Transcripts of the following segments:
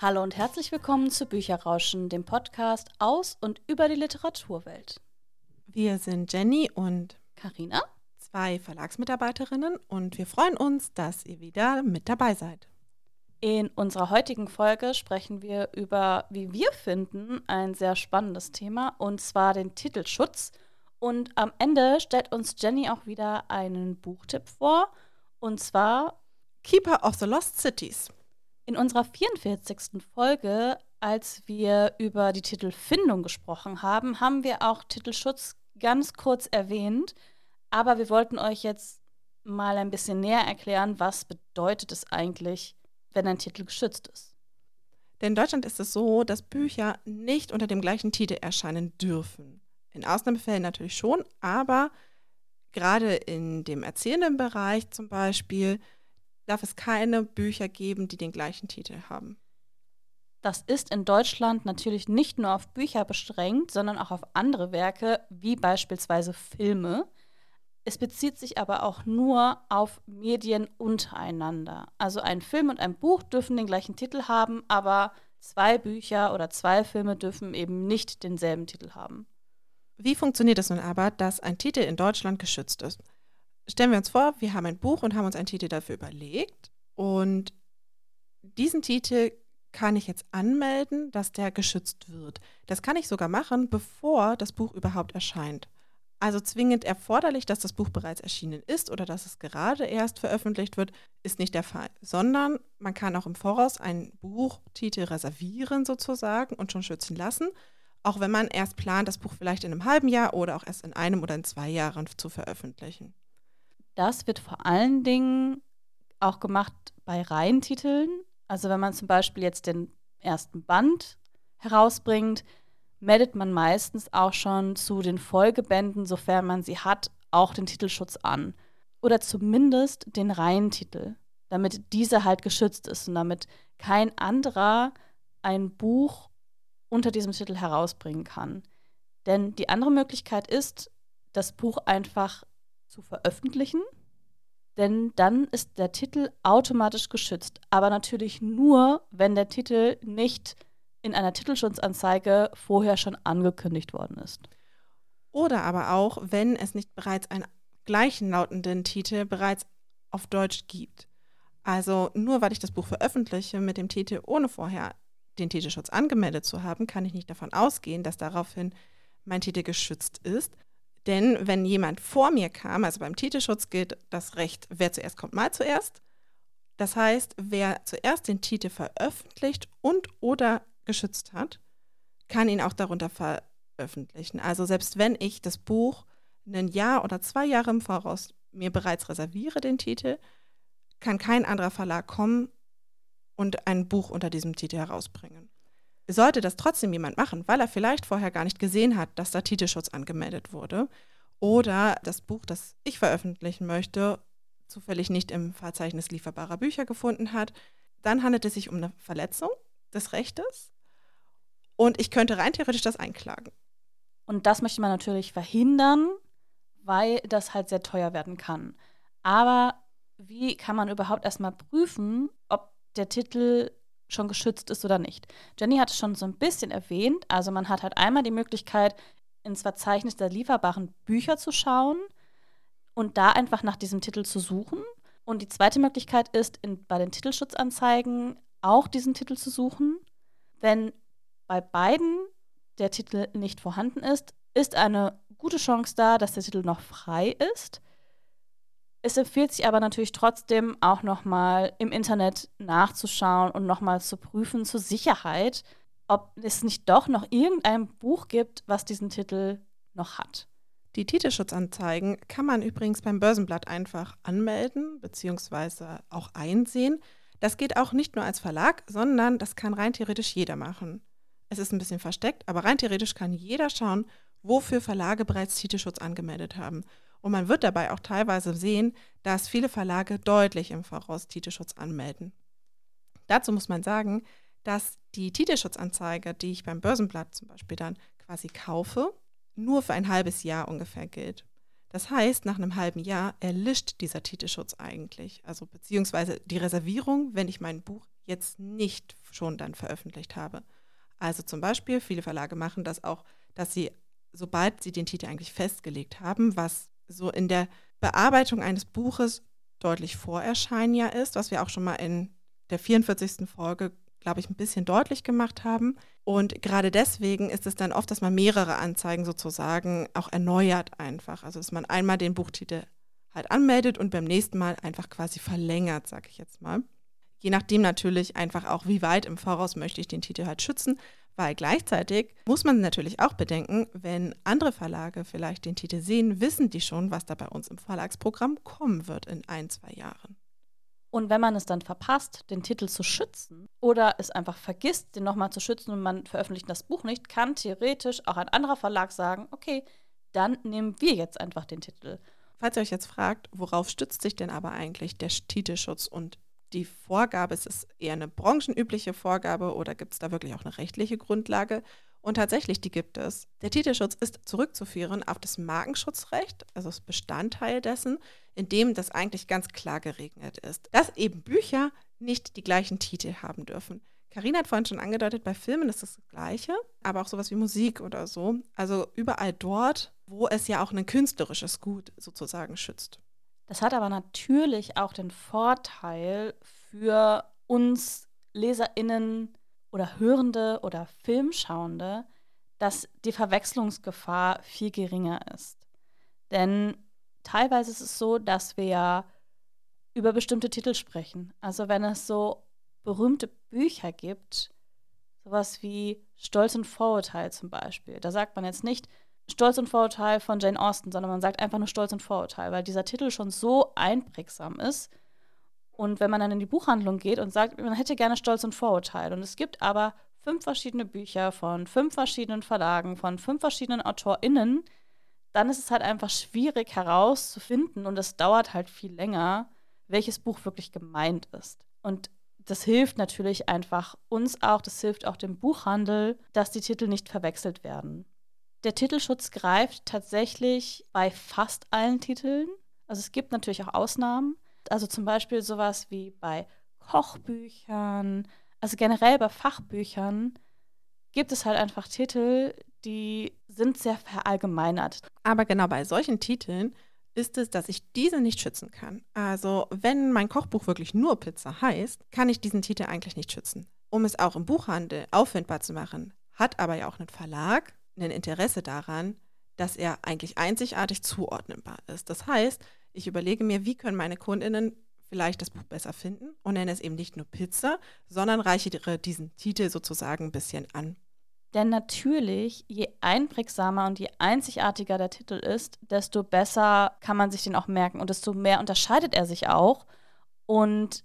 Hallo und herzlich willkommen zu Bücherrauschen, dem Podcast aus und über die Literaturwelt. Wir sind Jenny und Karina, zwei Verlagsmitarbeiterinnen und wir freuen uns, dass ihr wieder mit dabei seid. In unserer heutigen Folge sprechen wir über, wie wir finden, ein sehr spannendes Thema und zwar den Titelschutz. Und am Ende stellt uns Jenny auch wieder einen Buchtipp vor und zwar Keeper of the Lost Cities. In unserer 44. Folge, als wir über die Titelfindung gesprochen haben, haben wir auch Titelschutz ganz kurz erwähnt. Aber wir wollten euch jetzt mal ein bisschen näher erklären, was bedeutet es eigentlich, wenn ein Titel geschützt ist. Denn in Deutschland ist es so, dass Bücher nicht unter dem gleichen Titel erscheinen dürfen. In Ausnahmefällen natürlich schon, aber gerade in dem erzählenden Bereich zum Beispiel darf es keine Bücher geben, die den gleichen Titel haben. Das ist in Deutschland natürlich nicht nur auf Bücher beschränkt, sondern auch auf andere Werke, wie beispielsweise Filme. Es bezieht sich aber auch nur auf Medien untereinander. Also ein Film und ein Buch dürfen den gleichen Titel haben, aber zwei Bücher oder zwei Filme dürfen eben nicht denselben Titel haben. Wie funktioniert es nun aber, dass ein Titel in Deutschland geschützt ist? Stellen wir uns vor, wir haben ein Buch und haben uns einen Titel dafür überlegt. Und diesen Titel kann ich jetzt anmelden, dass der geschützt wird. Das kann ich sogar machen, bevor das Buch überhaupt erscheint. Also zwingend erforderlich, dass das Buch bereits erschienen ist oder dass es gerade erst veröffentlicht wird, ist nicht der Fall, sondern man kann auch im Voraus einen Buchtitel reservieren sozusagen und schon schützen lassen, auch wenn man erst plant, das Buch vielleicht in einem halben Jahr oder auch erst in einem oder in zwei Jahren zu veröffentlichen. Das wird vor allen Dingen auch gemacht bei Reihentiteln. Also wenn man zum Beispiel jetzt den ersten Band herausbringt, meldet man meistens auch schon zu den Folgebänden, sofern man sie hat, auch den Titelschutz an. Oder zumindest den Reihentitel, damit dieser halt geschützt ist und damit kein anderer ein Buch unter diesem Titel herausbringen kann. Denn die andere Möglichkeit ist, das Buch einfach zu veröffentlichen, denn dann ist der Titel automatisch geschützt. Aber natürlich nur, wenn der Titel nicht in einer Titelschutzanzeige vorher schon angekündigt worden ist. Oder aber auch, wenn es nicht bereits einen gleichen lautenden Titel bereits auf Deutsch gibt. Also nur weil ich das Buch veröffentliche mit dem Titel, ohne vorher den Titelschutz angemeldet zu haben, kann ich nicht davon ausgehen, dass daraufhin mein Titel geschützt ist. Denn wenn jemand vor mir kam, also beim Titelschutz gilt das Recht, wer zuerst kommt, mal zuerst. Das heißt, wer zuerst den Titel veröffentlicht und oder geschützt hat, kann ihn auch darunter veröffentlichen. Also selbst wenn ich das Buch ein Jahr oder zwei Jahre im Voraus mir bereits reserviere, den Titel, kann kein anderer Verlag kommen und ein Buch unter diesem Titel herausbringen. Sollte das trotzdem jemand machen, weil er vielleicht vorher gar nicht gesehen hat, dass da Titelschutz angemeldet wurde oder das Buch, das ich veröffentlichen möchte, zufällig nicht im Verzeichnis lieferbarer Bücher gefunden hat, dann handelt es sich um eine Verletzung des Rechtes und ich könnte rein theoretisch das einklagen. Und das möchte man natürlich verhindern, weil das halt sehr teuer werden kann. Aber wie kann man überhaupt erstmal prüfen, ob der Titel schon geschützt ist oder nicht. Jenny hat es schon so ein bisschen erwähnt. Also man hat halt einmal die Möglichkeit, ins Verzeichnis der lieferbaren Bücher zu schauen und da einfach nach diesem Titel zu suchen. Und die zweite Möglichkeit ist, in, bei den Titelschutzanzeigen auch diesen Titel zu suchen. Wenn bei beiden der Titel nicht vorhanden ist, ist eine gute Chance da, dass der Titel noch frei ist. Es empfiehlt sich aber natürlich trotzdem auch nochmal im Internet nachzuschauen und nochmal zu prüfen zur Sicherheit, ob es nicht doch noch irgendein Buch gibt, was diesen Titel noch hat. Die Titelschutzanzeigen kann man übrigens beim Börsenblatt einfach anmelden bzw. auch einsehen. Das geht auch nicht nur als Verlag, sondern das kann rein theoretisch jeder machen. Es ist ein bisschen versteckt, aber rein theoretisch kann jeder schauen, wofür Verlage bereits Titelschutz angemeldet haben. Und man wird dabei auch teilweise sehen, dass viele Verlage deutlich im Voraus Titelschutz anmelden. Dazu muss man sagen, dass die Titelschutzanzeige, die ich beim Börsenblatt zum Beispiel dann quasi kaufe, nur für ein halbes Jahr ungefähr gilt. Das heißt, nach einem halben Jahr erlischt dieser Titelschutz eigentlich. Also beziehungsweise die Reservierung, wenn ich mein Buch jetzt nicht schon dann veröffentlicht habe. Also zum Beispiel, viele Verlage machen das auch, dass sie, sobald sie den Titel eigentlich festgelegt haben, was so in der Bearbeitung eines Buches deutlich vor Erscheinen ja ist, was wir auch schon mal in der 44. Folge, glaube ich, ein bisschen deutlich gemacht haben. Und gerade deswegen ist es dann oft, dass man mehrere Anzeigen sozusagen auch erneuert einfach. Also dass man einmal den Buchtitel halt anmeldet und beim nächsten Mal einfach quasi verlängert, sage ich jetzt mal. Je nachdem natürlich einfach auch, wie weit im Voraus möchte ich den Titel halt schützen, weil gleichzeitig muss man natürlich auch bedenken, wenn andere Verlage vielleicht den Titel sehen, wissen die schon, was da bei uns im Verlagsprogramm kommen wird in ein, zwei Jahren. Und wenn man es dann verpasst, den Titel zu schützen oder es einfach vergisst, den nochmal zu schützen und man veröffentlicht das Buch nicht, kann theoretisch auch ein anderer Verlag sagen, okay, dann nehmen wir jetzt einfach den Titel. Falls ihr euch jetzt fragt, worauf stützt sich denn aber eigentlich der Titelschutz und die Vorgabe, ist es eher eine branchenübliche Vorgabe oder gibt es da wirklich auch eine rechtliche Grundlage? Und tatsächlich, die gibt es. Der Titelschutz ist zurückzuführen auf das Markenschutzrecht, also das Bestandteil dessen, in dem das eigentlich ganz klar geregnet ist, dass eben Bücher nicht die gleichen Titel haben dürfen. Karina hat vorhin schon angedeutet, bei Filmen ist das, das Gleiche, aber auch sowas wie Musik oder so. Also überall dort, wo es ja auch ein künstlerisches Gut sozusagen schützt. Das hat aber natürlich auch den Vorteil für uns LeserInnen oder Hörende oder Filmschauende, dass die Verwechslungsgefahr viel geringer ist. Denn teilweise ist es so, dass wir ja über bestimmte Titel sprechen. Also wenn es so berühmte Bücher gibt, sowas wie Stolz und Vorurteil zum Beispiel, da sagt man jetzt nicht, Stolz und Vorurteil von Jane Austen, sondern man sagt einfach nur Stolz und Vorurteil, weil dieser Titel schon so einprägsam ist. Und wenn man dann in die Buchhandlung geht und sagt, man hätte gerne Stolz und Vorurteil, und es gibt aber fünf verschiedene Bücher von fünf verschiedenen Verlagen, von fünf verschiedenen AutorInnen, dann ist es halt einfach schwierig herauszufinden und es dauert halt viel länger, welches Buch wirklich gemeint ist. Und das hilft natürlich einfach uns auch, das hilft auch dem Buchhandel, dass die Titel nicht verwechselt werden. Der Titelschutz greift tatsächlich bei fast allen Titeln. Also es gibt natürlich auch Ausnahmen. Also zum Beispiel sowas wie bei Kochbüchern, also generell bei Fachbüchern gibt es halt einfach Titel, die sind sehr verallgemeinert. Aber genau bei solchen Titeln ist es, dass ich diese nicht schützen kann. Also wenn mein Kochbuch wirklich nur Pizza heißt, kann ich diesen Titel eigentlich nicht schützen. Um es auch im Buchhandel auffindbar zu machen, hat aber ja auch ein Verlag ein Interesse daran, dass er eigentlich einzigartig zuordnenbar ist. Das heißt, ich überlege mir, wie können meine Kundinnen vielleicht das Buch besser finden und nenne es eben nicht nur Pizza, sondern reichere diesen Titel sozusagen ein bisschen an. Denn natürlich, je einprägsamer und je einzigartiger der Titel ist, desto besser kann man sich den auch merken und desto mehr unterscheidet er sich auch und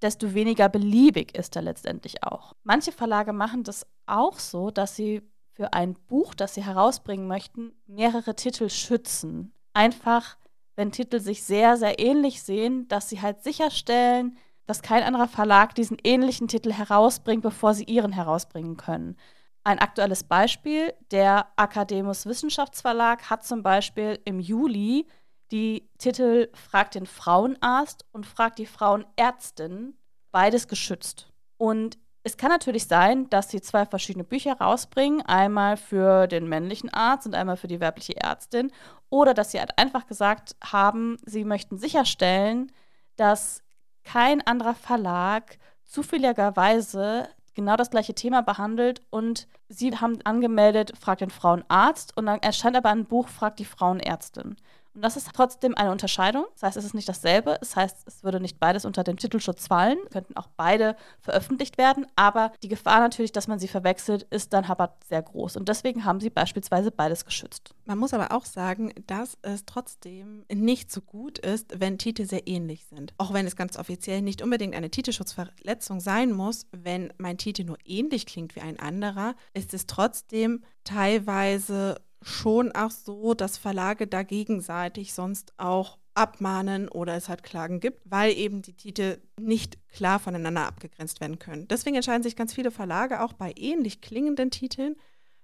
desto weniger beliebig ist er letztendlich auch. Manche Verlage machen das auch so, dass sie für ein Buch, das sie herausbringen möchten, mehrere Titel schützen. Einfach, wenn Titel sich sehr, sehr ähnlich sehen, dass sie halt sicherstellen, dass kein anderer Verlag diesen ähnlichen Titel herausbringt, bevor sie ihren herausbringen können. Ein aktuelles Beispiel, der Akademus Wissenschaftsverlag hat zum Beispiel im Juli die Titel Fragt den Frauenarzt und Fragt die Frauenärztin beides geschützt. Und es kann natürlich sein, dass sie zwei verschiedene Bücher rausbringen, einmal für den männlichen Arzt und einmal für die weibliche Ärztin, oder dass sie halt einfach gesagt haben, sie möchten sicherstellen, dass kein anderer Verlag zufälligerweise genau das gleiche Thema behandelt und sie haben angemeldet, fragt den Frauenarzt. Und dann erscheint aber ein Buch, fragt die Frauenärztin. Und das ist trotzdem eine Unterscheidung. Das heißt, es ist nicht dasselbe. Das heißt, es würde nicht beides unter den Titelschutz fallen. Könnten auch beide veröffentlicht werden. Aber die Gefahr natürlich, dass man sie verwechselt, ist dann aber sehr groß. Und deswegen haben sie beispielsweise beides geschützt. Man muss aber auch sagen, dass es trotzdem nicht so gut ist, wenn Titel sehr ähnlich sind. Auch wenn es ganz offiziell nicht unbedingt eine Titelschutzverletzung sein muss, wenn mein Titel nur ähnlich klingt wie ein anderer, ist es trotzdem teilweise schon auch so, dass Verlage da gegenseitig sonst auch abmahnen oder es halt Klagen gibt, weil eben die Titel nicht klar voneinander abgegrenzt werden können. Deswegen entscheiden sich ganz viele Verlage auch bei ähnlich klingenden Titeln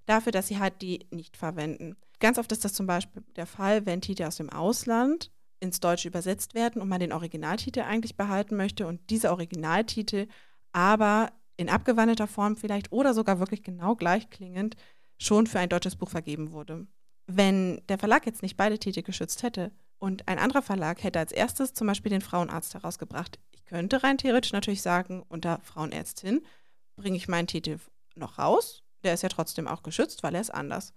dafür, dass sie halt die nicht verwenden. Ganz oft ist das zum Beispiel der Fall, wenn Titel aus dem Ausland ins Deutsche übersetzt werden und man den Originaltitel eigentlich behalten möchte und dieser Originaltitel aber in abgewandelter Form vielleicht oder sogar wirklich genau gleich klingend schon für ein deutsches Buch vergeben wurde. Wenn der Verlag jetzt nicht beide Titel geschützt hätte und ein anderer Verlag hätte als erstes zum Beispiel den Frauenarzt herausgebracht, ich könnte rein theoretisch natürlich sagen, unter Frauenärztin bringe ich meinen Titel noch raus. Der ist ja trotzdem auch geschützt, weil er ist anders.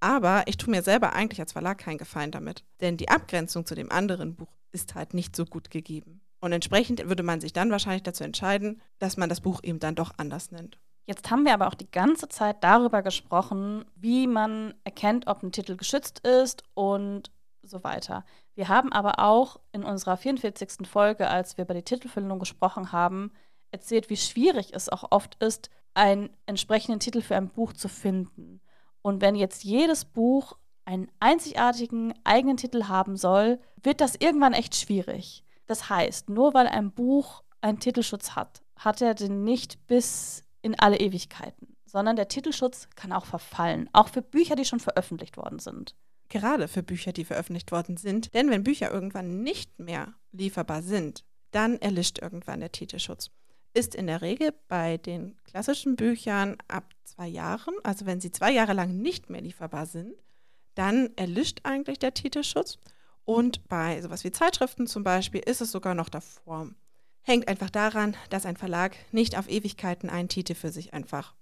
Aber ich tue mir selber eigentlich als Verlag keinen Gefallen damit. Denn die Abgrenzung zu dem anderen Buch ist halt nicht so gut gegeben. Und entsprechend würde man sich dann wahrscheinlich dazu entscheiden, dass man das Buch eben dann doch anders nennt. Jetzt haben wir aber auch die ganze Zeit darüber gesprochen, wie man erkennt, ob ein Titel geschützt ist und so weiter. Wir haben aber auch in unserer 44. Folge, als wir über die Titelfüllung gesprochen haben, erzählt, wie schwierig es auch oft ist, einen entsprechenden Titel für ein Buch zu finden. Und wenn jetzt jedes Buch einen einzigartigen eigenen Titel haben soll, wird das irgendwann echt schwierig. Das heißt, nur weil ein Buch einen Titelschutz hat, hat er den nicht bis in alle Ewigkeiten, sondern der Titelschutz kann auch verfallen, auch für Bücher, die schon veröffentlicht worden sind. Gerade für Bücher, die veröffentlicht worden sind, denn wenn Bücher irgendwann nicht mehr lieferbar sind, dann erlischt irgendwann der Titelschutz. Ist in der Regel bei den klassischen Büchern ab zwei Jahren, also wenn sie zwei Jahre lang nicht mehr lieferbar sind, dann erlischt eigentlich der Titelschutz. Und bei sowas wie Zeitschriften zum Beispiel ist es sogar noch davor. Hängt einfach daran, dass ein Verlag nicht auf Ewigkeiten einen Titel für sich einfach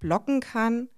blocken kann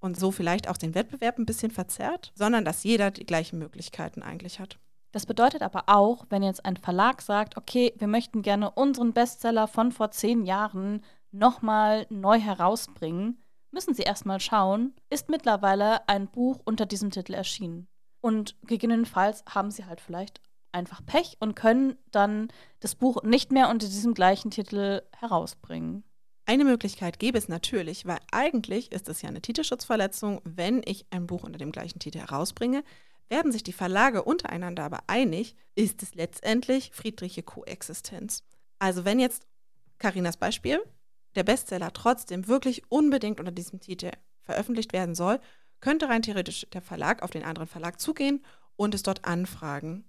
und so vielleicht auch den Wettbewerb ein bisschen verzerrt, sondern dass jeder die gleichen Möglichkeiten eigentlich hat. Das bedeutet aber auch, wenn jetzt ein Verlag sagt, okay, wir möchten gerne unseren Bestseller von vor zehn Jahren nochmal neu herausbringen, müssen sie erstmal schauen, ist mittlerweile ein Buch unter diesem Titel erschienen. Und gegebenenfalls haben sie halt vielleicht einfach Pech und können dann das Buch nicht mehr unter diesem gleichen Titel herausbringen. Eine Möglichkeit gäbe es natürlich, weil eigentlich ist es ja eine Titelschutzverletzung, wenn ich ein Buch unter dem gleichen Titel herausbringe. Werden sich die Verlage untereinander aber einig, ist es letztendlich friedliche Koexistenz. Also wenn jetzt Karinas Beispiel, der Bestseller trotzdem wirklich unbedingt unter diesem Titel veröffentlicht werden soll, könnte rein theoretisch der Verlag auf den anderen Verlag zugehen und es dort anfragen.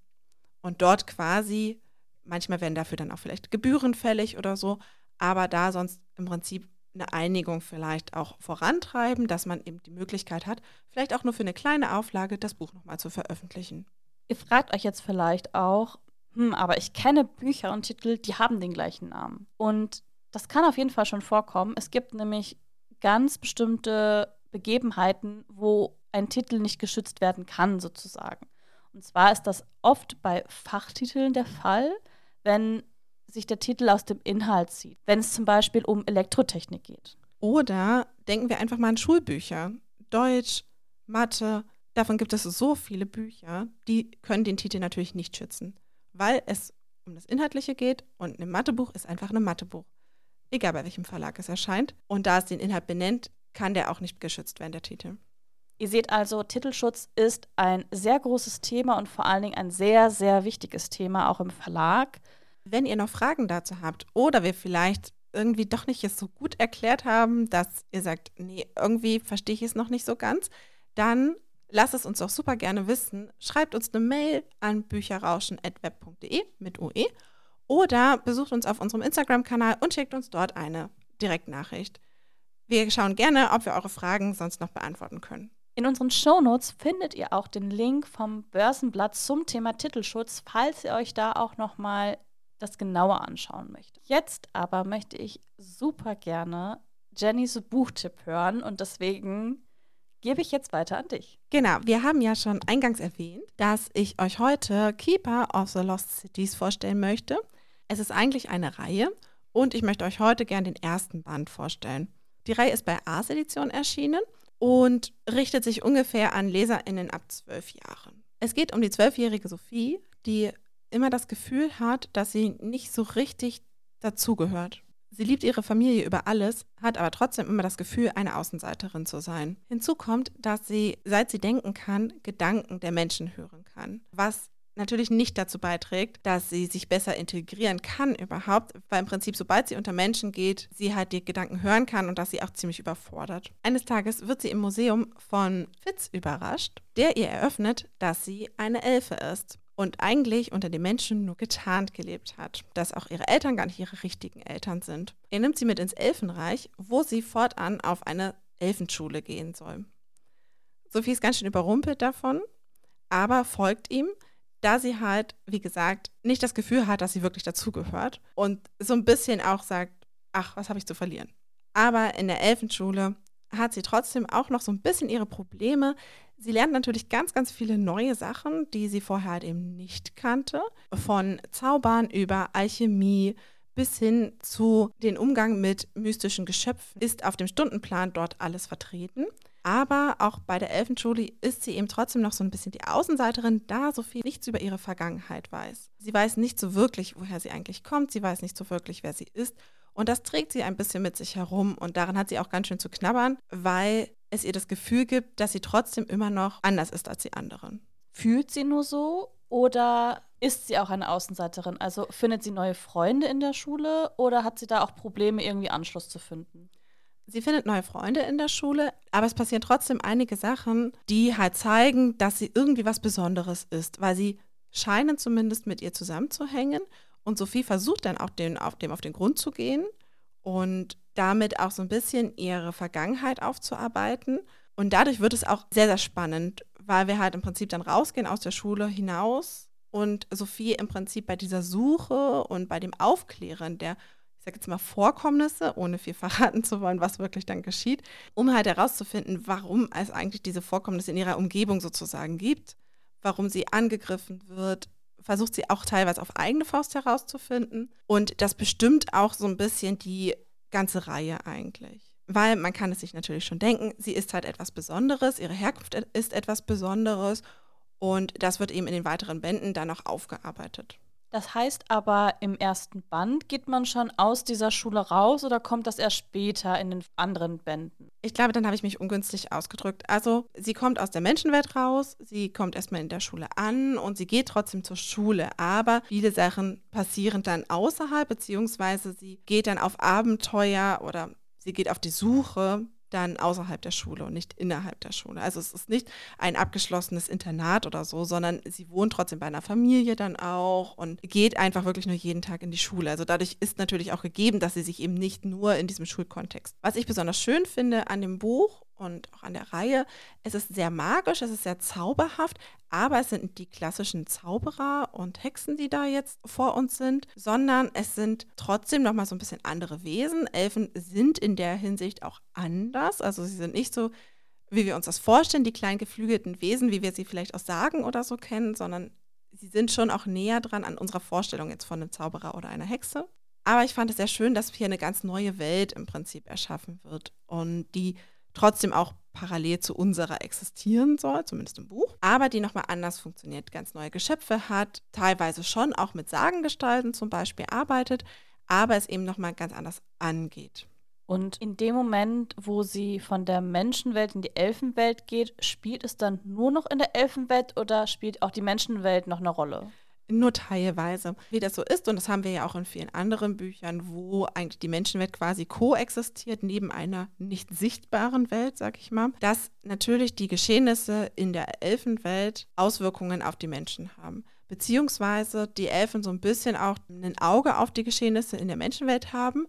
Und dort quasi, manchmal werden dafür dann auch vielleicht Gebühren fällig oder so, aber da sonst im Prinzip eine Einigung vielleicht auch vorantreiben, dass man eben die Möglichkeit hat, vielleicht auch nur für eine kleine Auflage das Buch nochmal zu veröffentlichen. Ihr fragt euch jetzt vielleicht auch, hm, aber ich kenne Bücher und Titel, die haben den gleichen Namen. Und das kann auf jeden Fall schon vorkommen. Es gibt nämlich ganz bestimmte Begebenheiten, wo ein Titel nicht geschützt werden kann, sozusagen. Und zwar ist das oft bei Fachtiteln der Fall, wenn sich der Titel aus dem Inhalt zieht, wenn es zum Beispiel um Elektrotechnik geht. Oder denken wir einfach mal an Schulbücher. Deutsch, Mathe, davon gibt es so viele Bücher, die können den Titel natürlich nicht schützen, weil es um das Inhaltliche geht und ein Mathebuch ist einfach ein Mathebuch. Egal bei welchem Verlag es erscheint. Und da es den Inhalt benennt, kann der auch nicht geschützt werden, der Titel. Ihr seht also, Titelschutz ist ein sehr großes Thema und vor allen Dingen ein sehr, sehr wichtiges Thema auch im Verlag. Wenn ihr noch Fragen dazu habt oder wir vielleicht irgendwie doch nicht es so gut erklärt haben, dass ihr sagt, nee, irgendwie verstehe ich es noch nicht so ganz, dann lasst es uns doch super gerne wissen. Schreibt uns eine Mail an bücherrauschen.web.de mit UE oder besucht uns auf unserem Instagram-Kanal und schickt uns dort eine Direktnachricht. Wir schauen gerne, ob wir eure Fragen sonst noch beantworten können. In unseren Shownotes findet ihr auch den Link vom Börsenblatt zum Thema Titelschutz, falls ihr euch da auch noch mal das genauer anschauen möchtet. Jetzt aber möchte ich super gerne Jennys Buchtipp hören und deswegen gebe ich jetzt weiter an dich. Genau, wir haben ja schon eingangs erwähnt, dass ich euch heute Keeper of the Lost Cities vorstellen möchte. Es ist eigentlich eine Reihe und ich möchte euch heute gerne den ersten Band vorstellen. Die Reihe ist bei Ars Edition erschienen und richtet sich ungefähr an LeserInnen ab zwölf Jahren. Es geht um die zwölfjährige Sophie, die immer das Gefühl hat, dass sie nicht so richtig dazugehört. Sie liebt ihre Familie über alles, hat aber trotzdem immer das Gefühl, eine Außenseiterin zu sein. Hinzu kommt, dass sie, seit sie denken kann, Gedanken der Menschen hören kann, was natürlich nicht dazu beiträgt, dass sie sich besser integrieren kann überhaupt, weil im Prinzip, sobald sie unter Menschen geht, sie halt die Gedanken hören kann und dass sie auch ziemlich überfordert. Eines Tages wird sie im Museum von Fitz überrascht, der ihr eröffnet, dass sie eine Elfe ist und eigentlich unter den Menschen nur getarnt gelebt hat, dass auch ihre Eltern gar nicht ihre richtigen Eltern sind. Er nimmt sie mit ins Elfenreich, wo sie fortan auf eine Elfenschule gehen soll. Sophie ist ganz schön überrumpelt davon, aber folgt ihm, da sie halt, wie gesagt, nicht das Gefühl hat, dass sie wirklich dazugehört und so ein bisschen auch sagt, ach, was habe ich zu verlieren. Aber in der Elfenschule hat sie trotzdem auch noch so ein bisschen ihre Probleme. Sie lernt natürlich ganz, ganz viele neue Sachen, die sie vorher halt eben nicht kannte. Von Zaubern über Alchemie bis hin zu den Umgang mit mystischen Geschöpfen ist auf dem Stundenplan dort alles vertreten. Aber auch bei der Elfenschule ist sie eben trotzdem noch so ein bisschen die Außenseiterin, da Sophie nichts über ihre Vergangenheit weiß. Sie weiß nicht so wirklich, woher sie eigentlich kommt, sie weiß nicht so wirklich, wer sie ist. Und das trägt sie ein bisschen mit sich herum und daran hat sie auch ganz schön zu knabbern, weil es ihr das Gefühl gibt, dass sie trotzdem immer noch anders ist als die anderen. Fühlt sie nur so oder ist sie auch eine Außenseiterin? Also findet sie neue Freunde in der Schule oder hat sie da auch Probleme, irgendwie Anschluss zu finden? Sie findet neue Freunde in der Schule, aber es passieren trotzdem einige Sachen, die halt zeigen, dass sie irgendwie was Besonderes ist, weil sie scheinen zumindest mit ihr zusammenzuhängen. Und Sophie versucht dann auch den, auf dem auf den Grund zu gehen und damit auch so ein bisschen ihre Vergangenheit aufzuarbeiten. Und dadurch wird es auch sehr, sehr spannend, weil wir halt im Prinzip dann rausgehen aus der Schule hinaus und Sophie im Prinzip bei dieser Suche und bei dem Aufklären der sage jetzt mal, Vorkommnisse, ohne viel verraten zu wollen, was wirklich dann geschieht, um halt herauszufinden, warum es eigentlich diese Vorkommnisse in ihrer Umgebung sozusagen gibt, warum sie angegriffen wird, versucht sie auch teilweise auf eigene Faust herauszufinden. Und das bestimmt auch so ein bisschen die ganze Reihe eigentlich. Weil man kann es sich natürlich schon denken, sie ist halt etwas Besonderes, ihre Herkunft ist etwas Besonderes und das wird eben in den weiteren Bänden dann noch aufgearbeitet. Das heißt aber, im ersten Band geht man schon aus dieser Schule raus oder kommt das erst später in den anderen Bänden? Ich glaube, dann habe ich mich ungünstig ausgedrückt. Also, sie kommt aus der Menschenwelt raus, sie kommt erstmal in der Schule an und sie geht trotzdem zur Schule. Aber viele Sachen passieren dann außerhalb, beziehungsweise sie geht dann auf Abenteuer oder sie geht auf die Suche dann außerhalb der Schule und nicht innerhalb der Schule. Also es ist nicht ein abgeschlossenes Internat oder so, sondern sie wohnt trotzdem bei einer Familie dann auch und geht einfach wirklich nur jeden Tag in die Schule. Also dadurch ist natürlich auch gegeben, dass sie sich eben nicht nur in diesem Schulkontext. Was ich besonders schön finde an dem Buch und auch an der Reihe. Es ist sehr magisch, es ist sehr zauberhaft, aber es sind die klassischen Zauberer und Hexen, die da jetzt vor uns sind, sondern es sind trotzdem nochmal so ein bisschen andere Wesen. Elfen sind in der Hinsicht auch anders, also sie sind nicht so, wie wir uns das vorstellen, die kleinen geflügelten Wesen, wie wir sie vielleicht aus Sagen oder so kennen, sondern sie sind schon auch näher dran an unserer Vorstellung jetzt von einem Zauberer oder einer Hexe. Aber ich fand es sehr schön, dass hier eine ganz neue Welt im Prinzip erschaffen wird und die trotzdem auch parallel zu unserer existieren soll, zumindest im Buch, aber die nochmal anders funktioniert, ganz neue Geschöpfe hat, teilweise schon auch mit Sagengestalten zum Beispiel arbeitet, aber es eben nochmal ganz anders angeht. Und in dem Moment, wo sie von der Menschenwelt in die Elfenwelt geht, spielt es dann nur noch in der Elfenwelt oder spielt auch die Menschenwelt noch eine Rolle? Nur teilweise. Wie das so ist, und das haben wir ja auch in vielen anderen Büchern, wo eigentlich die Menschenwelt quasi koexistiert neben einer nicht sichtbaren Welt, sag ich mal, dass natürlich die Geschehnisse in der Elfenwelt Auswirkungen auf die Menschen haben. Beziehungsweise die Elfen so ein bisschen auch ein Auge auf die Geschehnisse in der Menschenwelt haben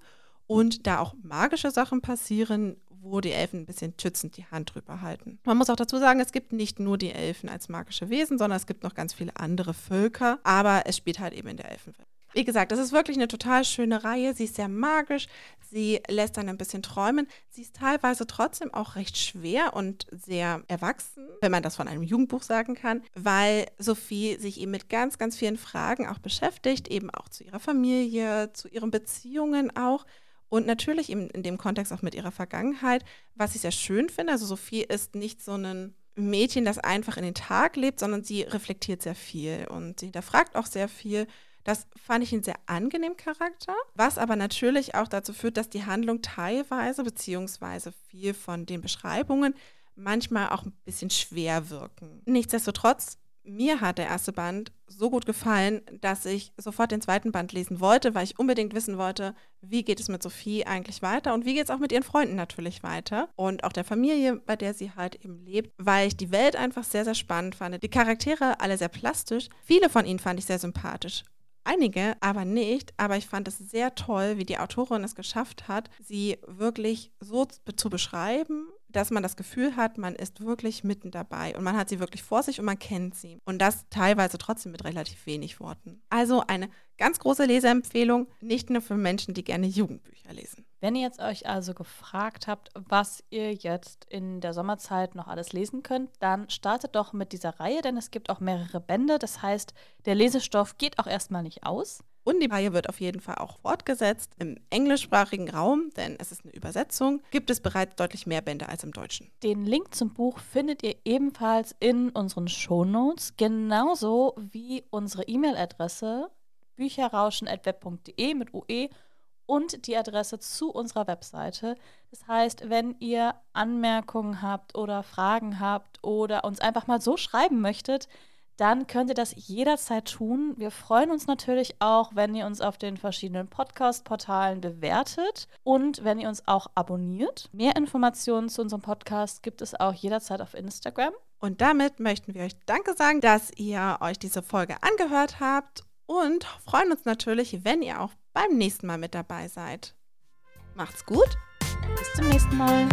und da auch magische Sachen passieren, wo die Elfen ein bisschen schützend die Hand drüber halten. Man muss auch dazu sagen, es gibt nicht nur die Elfen als magische Wesen, sondern es gibt noch ganz viele andere Völker, aber es spielt halt eben in der Elfenwelt. Wie gesagt, das ist wirklich eine total schöne Reihe. Sie ist sehr magisch. Sie lässt dann ein bisschen träumen. Sie ist teilweise trotzdem auch recht schwer und sehr erwachsen, wenn man das von einem Jugendbuch sagen kann, weil Sophie sich eben mit ganz, ganz vielen Fragen auch beschäftigt, eben auch zu ihrer Familie, zu ihren Beziehungen auch. Und natürlich in, in dem Kontext auch mit ihrer Vergangenheit, was ich sehr schön finde. Also Sophie ist nicht so ein Mädchen, das einfach in den Tag lebt, sondern sie reflektiert sehr viel und sie hinterfragt auch sehr viel. Das fand ich einen sehr angenehmen Charakter, was aber natürlich auch dazu führt, dass die Handlung teilweise beziehungsweise viel von den Beschreibungen manchmal auch ein bisschen schwer wirken. Nichtsdestotrotz mir hat der erste Band so gut gefallen, dass ich sofort den zweiten Band lesen wollte, weil ich unbedingt wissen wollte, wie geht es mit Sophie eigentlich weiter und wie geht es auch mit ihren Freunden natürlich weiter und auch der Familie, bei der sie halt eben lebt, weil ich die Welt einfach sehr, sehr spannend fand. Die Charaktere alle sehr plastisch. Viele von ihnen fand ich sehr sympathisch. Einige aber nicht, aber ich fand es sehr toll, wie die Autorin es geschafft hat, sie wirklich so zu beschreiben, dass man das Gefühl hat, man ist wirklich mitten dabei und man hat sie wirklich vor sich und man kennt sie. Und das teilweise trotzdem mit relativ wenig Worten. Also eine ganz große Leseempfehlung, nicht nur für Menschen, die gerne Jugendbücher lesen. Wenn ihr jetzt euch also gefragt habt, was ihr jetzt in der Sommerzeit noch alles lesen könnt, dann startet doch mit dieser Reihe, denn es gibt auch mehrere Bände. Das heißt, der Lesestoff geht auch erstmal nicht aus. Und die Reihe wird auf jeden Fall auch fortgesetzt im englischsprachigen Raum, denn es ist eine Übersetzung, gibt es bereits deutlich mehr Bände als im Deutschen. Den Link zum Buch findet ihr ebenfalls in unseren Shownotes, genauso wie unsere E-Mail-Adresse bücherrauschen.web.de mit UE und die Adresse zu unserer Webseite. Das heißt, wenn ihr Anmerkungen habt oder Fragen habt oder uns einfach mal so schreiben möchtet, dann könnt ihr das jederzeit tun. Wir freuen uns natürlich auch, wenn ihr uns auf den verschiedenen Podcast-Portalen bewertet und wenn ihr uns auch abonniert. Mehr Informationen zu unserem Podcast gibt es auch jederzeit auf Instagram. Und damit möchten wir euch Danke sagen, dass ihr euch diese Folge angehört habt und freuen uns natürlich, wenn ihr auch beim nächsten Mal mit dabei seid. Macht's gut. Bis zum nächsten Mal.